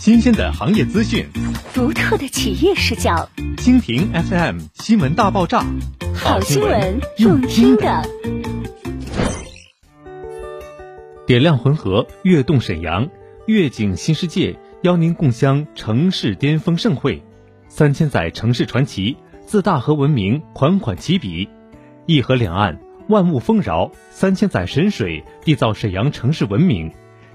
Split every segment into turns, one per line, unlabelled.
新鲜的行业资讯，
独特的企业视角。
蜻蜓 FM 新闻大爆炸，
好新闻用听的。
点亮浑河，跃动沈阳，跃景新世界邀您共襄城市巅峰盛会。三千载城市传奇，自大河文明款款起笔。一河两岸，万物丰饶；三千载神水，缔造沈阳城市文明。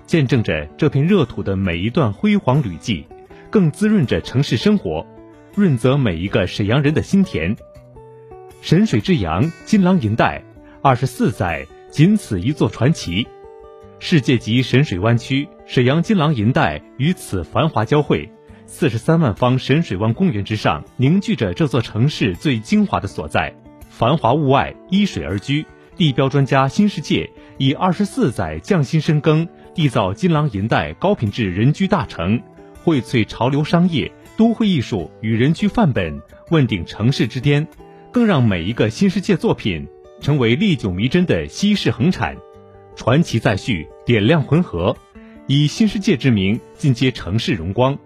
见证着这片热土的每一段辉煌旅迹，更滋润着城市生活，润泽每一个沈阳人的心田。神水之阳，金狼银带，二十四载，仅此一座传奇。世界级神水湾区沈阳金狼银带与此繁华交汇，四十三万方神水湾公园之上，凝聚着这座城市最精华的所在。繁华物外，依水而居，地标专家新世界以二十四载匠心深耕。缔造金狼银带高品质人居大城，荟萃潮流商业、都会艺术与人居范本，问鼎城市之巅，更让每一个新世界作品成为历久弥珍的稀世恒产。传奇再续，点亮浑河，以新世界之名进阶城市荣光。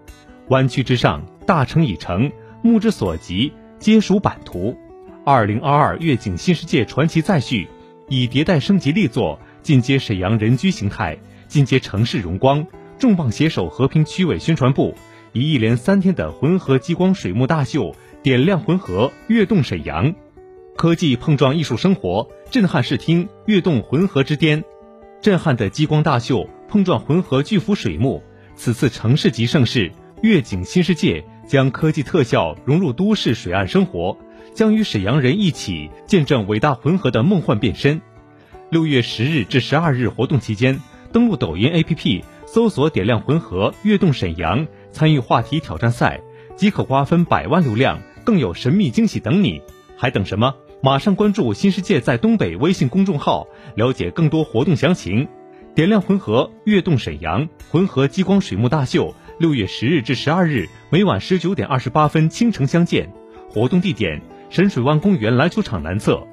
湾区之上，大城已成，目之所及皆属版图。二零二二粤景新世界传奇再续，以迭代升级力作进阶沈阳人居形态。进阶城市荣光，重磅携手和平区委宣传部，以一连三天的浑河激光水幕大秀，点亮浑河，跃动沈阳。科技碰撞艺术生活，震撼视听，跃动浑河之巅。震撼的激光大秀碰撞浑河巨幅水幕，此次城市级盛事“粤景新世界”将科技特效融入都市水岸生活，将与沈阳人一起见证伟大浑河的梦幻变身。六月十日至十二日活动期间。登录抖音 APP，搜索“点亮浑河，跃动沈阳”，参与话题挑战赛，即可瓜分百万流量，更有神秘惊喜等你。还等什么？马上关注“新世界在东北”微信公众号，了解更多活动详情。点亮浑河，跃动沈阳，浑河激光水幕大秀，六月十日至十二日，每晚十九点二十八分倾城相见。活动地点：神水湾公园篮球场南侧。